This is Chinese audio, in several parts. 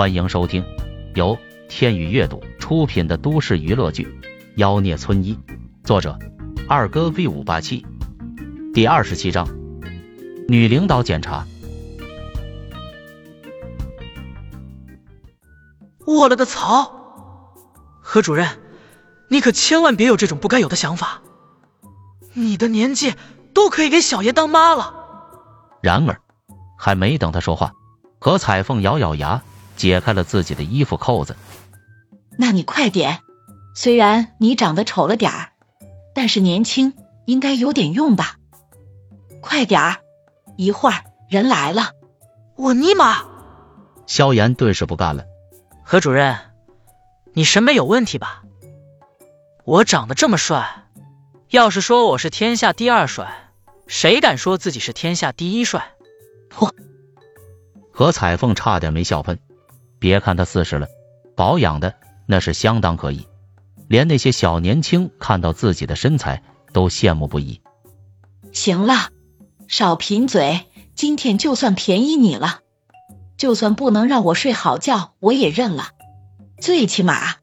欢迎收听由天宇阅读出品的都市娱乐剧《妖孽村医》，作者二哥 V 五八七，第二十七章，女领导检查。我了个操！何主任，你可千万别有这种不该有的想法。你的年纪都可以给小爷当妈了。然而，还没等他说话，何彩凤咬咬牙，解开了自己的衣服扣子。那你快点，虽然你长得丑了点儿，但是年轻应该有点用吧？快点儿，一会儿人来了。我尼玛！萧炎顿时不干了。何主任，你审美有问题吧？我长得这么帅，要是说我是天下第二帅，谁敢说自己是天下第一帅？嚯！何彩凤差点没笑喷。别看他四十了，保养的那是相当可以，连那些小年轻看到自己的身材都羡慕不已。行了，少贫嘴，今天就算便宜你了。就算不能让我睡好觉，我也认了。最起码，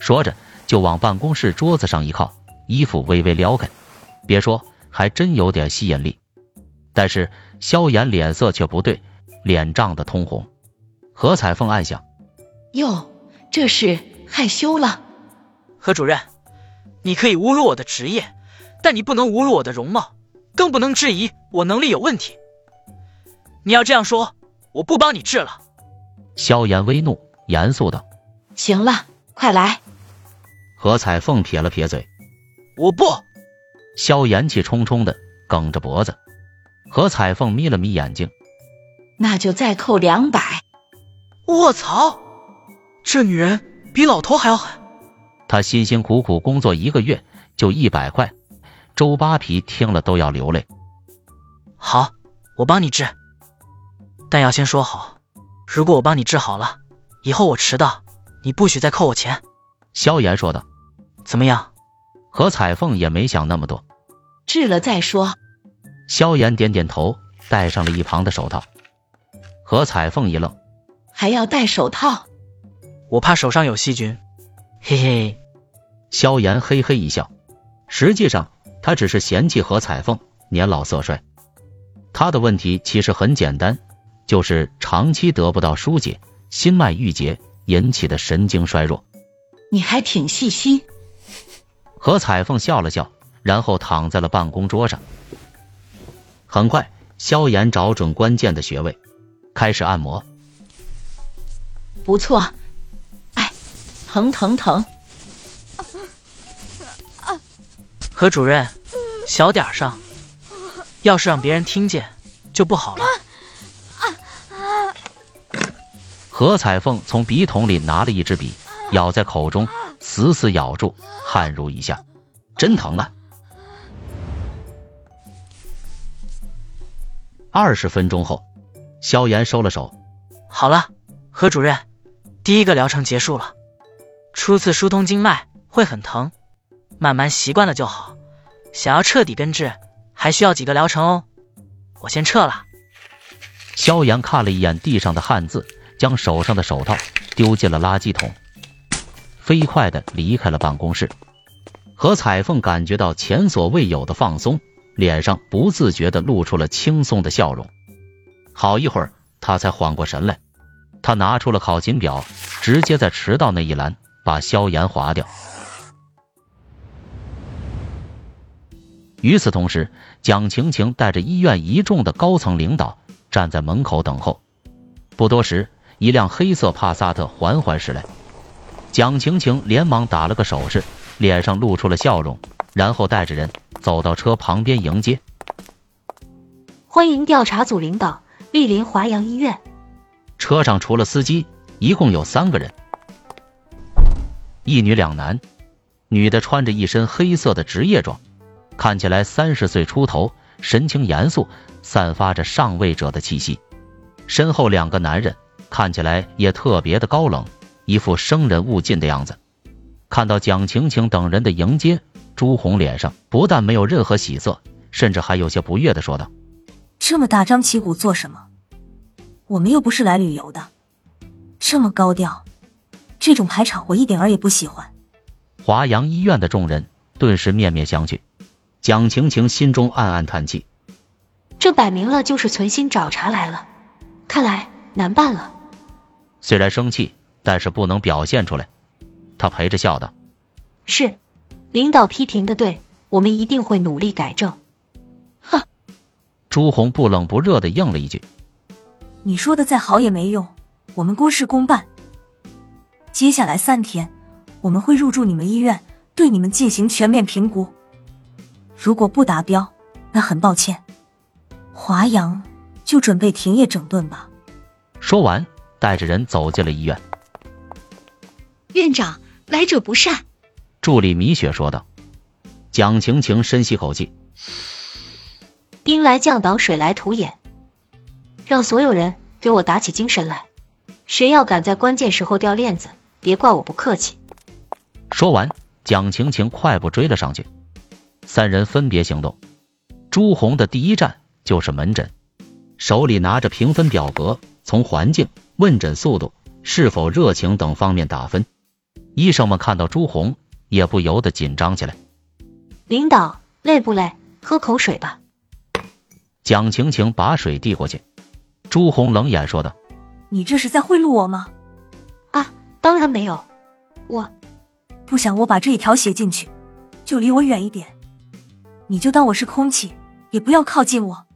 说着就往办公室桌子上一靠，衣服微微撩开。别说，还真有点吸引力。但是萧炎脸色却不对，脸涨得通红。何彩凤暗想：哟，这是害羞了。何主任，你可以侮辱我的职业，但你不能侮辱我的容貌，更不能质疑我能力有问题。你要这样说。我不帮你治了。萧炎微怒，严肃道：“行了，快来。”何彩凤撇了撇嘴：“我不。”萧炎气冲冲的梗着脖子。何彩凤眯了眯眼睛：“那就再扣两百。”卧槽！这女人比老头还要狠。她辛辛苦苦工作一个月就一百块，周扒皮听了都要流泪。好，我帮你治。但要先说好，如果我帮你治好了，以后我迟到，你不许再扣我钱。”萧炎说道。“怎么样？”何彩凤也没想那么多，治了再说。萧炎点点头，戴上了一旁的手套。何彩凤一愣：“还要戴手套？我怕手上有细菌。”嘿嘿。萧炎嘿嘿一笑，实际上他只是嫌弃何彩凤年老色衰。他的问题其实很简单。就是长期得不到疏解，心脉郁结引起的神经衰弱。你还挺细心。何彩凤笑了笑，然后躺在了办公桌上。很快，萧炎找准关键的穴位，开始按摩。不错。哎，疼疼疼！何主任，小点声，要是让别人听见，就不好了。何彩凤从笔筒里拿了一支笔，咬在口中，死死咬住，汗如雨下，真疼啊！二十分钟后，萧炎收了手，好了，何主任，第一个疗程结束了。初次疏通经脉会很疼，慢慢习惯了就好。想要彻底根治，还需要几个疗程哦。我先撤了。萧炎看了一眼地上的汉字。将手上的手套丢进了垃圾桶，飞快的离开了办公室。何彩凤感觉到前所未有的放松，脸上不自觉的露出了轻松的笑容。好一会儿，她才缓过神来。他拿出了考勤表，直接在迟到那一栏把萧炎划掉。与此同时，蒋晴晴带着医院一众的高层领导站在门口等候。不多时。一辆黑色帕萨特缓缓驶来，蒋晴晴连忙打了个手势，脸上露出了笑容，然后带着人走到车旁边迎接。欢迎调查组领导莅临华阳医院。车上除了司机，一共有三个人，一女两男。女的穿着一身黑色的职业装，看起来三十岁出头，神情严肃，散发着上位者的气息。身后两个男人。看起来也特别的高冷，一副生人勿近的样子。看到蒋晴晴等人的迎接，朱红脸上不但没有任何喜色，甚至还有些不悦的说道：“这么大张旗鼓做什么？我们又不是来旅游的，这么高调，这种排场我一点儿也不喜欢。华阳医院的众人顿时面面相觑，蒋晴晴心中暗暗叹气，这摆明了就是存心找茬来了，看来难办了。虽然生气，但是不能表现出来。他陪着笑道：“是，领导批评的对，我们一定会努力改正。”哼！朱红不冷不热的应了一句：“你说的再好也没用，我们公事公办。接下来三天，我们会入住你们医院，对你们进行全面评估。如果不达标，那很抱歉，华阳就准备停业整顿吧。”说完，带着人走进了医院。院长。来者不善，助理米雪说道。蒋晴晴深吸口气，兵来将挡，水来土掩，让所有人给我打起精神来。谁要敢在关键时候掉链子，别怪我不客气。说完，蒋晴晴快步追了上去。三人分别行动。朱红的第一站就是门诊，手里拿着评分表格，从环境、问诊速度、是否热情等方面打分。医生们看到朱红，也不由得紧张起来。领导累不累？喝口水吧。蒋晴晴把水递过去，朱红冷眼说道：“你这是在贿赂我吗？”啊，当然没有。我不想我把这一条写进去，就离我远一点。你就当我是空气，也不要靠近我，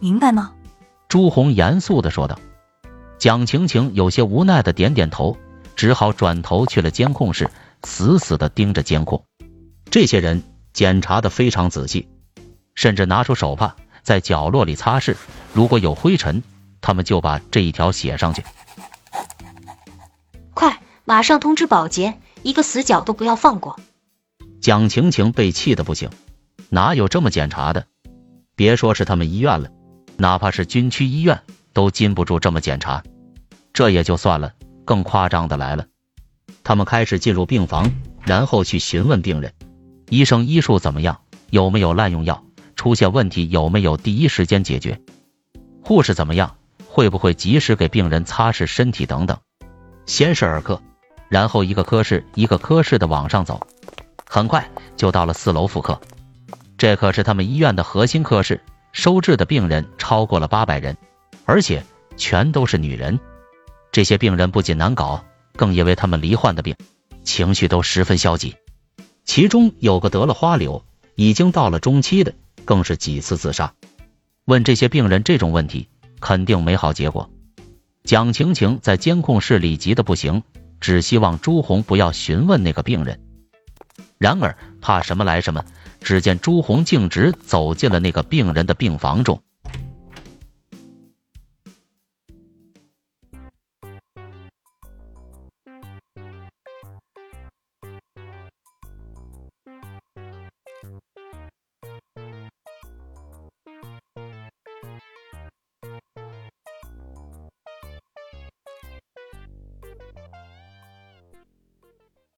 明白吗？朱红严肃的说道。蒋晴晴有些无奈的点点头。只好转头去了监控室，死死的盯着监控。这些人检查的非常仔细，甚至拿出手帕在角落里擦拭，如果有灰尘，他们就把这一条写上去。快，马上通知保洁，一个死角都不要放过。蒋晴晴被气的不行，哪有这么检查的？别说是他们医院了，哪怕是军区医院都禁不住这么检查。这也就算了。更夸张的来了，他们开始进入病房，然后去询问病人，医生医术怎么样，有没有滥用药，出现问题有没有第一时间解决，护士怎么样，会不会及时给病人擦拭身体等等。先是儿科，然后一个科室一个科室的往上走，很快就到了四楼妇科，这可是他们医院的核心科室，收治的病人超过了八百人，而且全都是女人。这些病人不仅难搞，更因为他们罹患的病，情绪都十分消极。其中有个得了花柳，已经到了中期的，更是几次自杀。问这些病人这种问题，肯定没好结果。蒋晴晴在监控室里急得不行，只希望朱红不要询问那个病人。然而怕什么来什么，只见朱红径直走进了那个病人的病房中。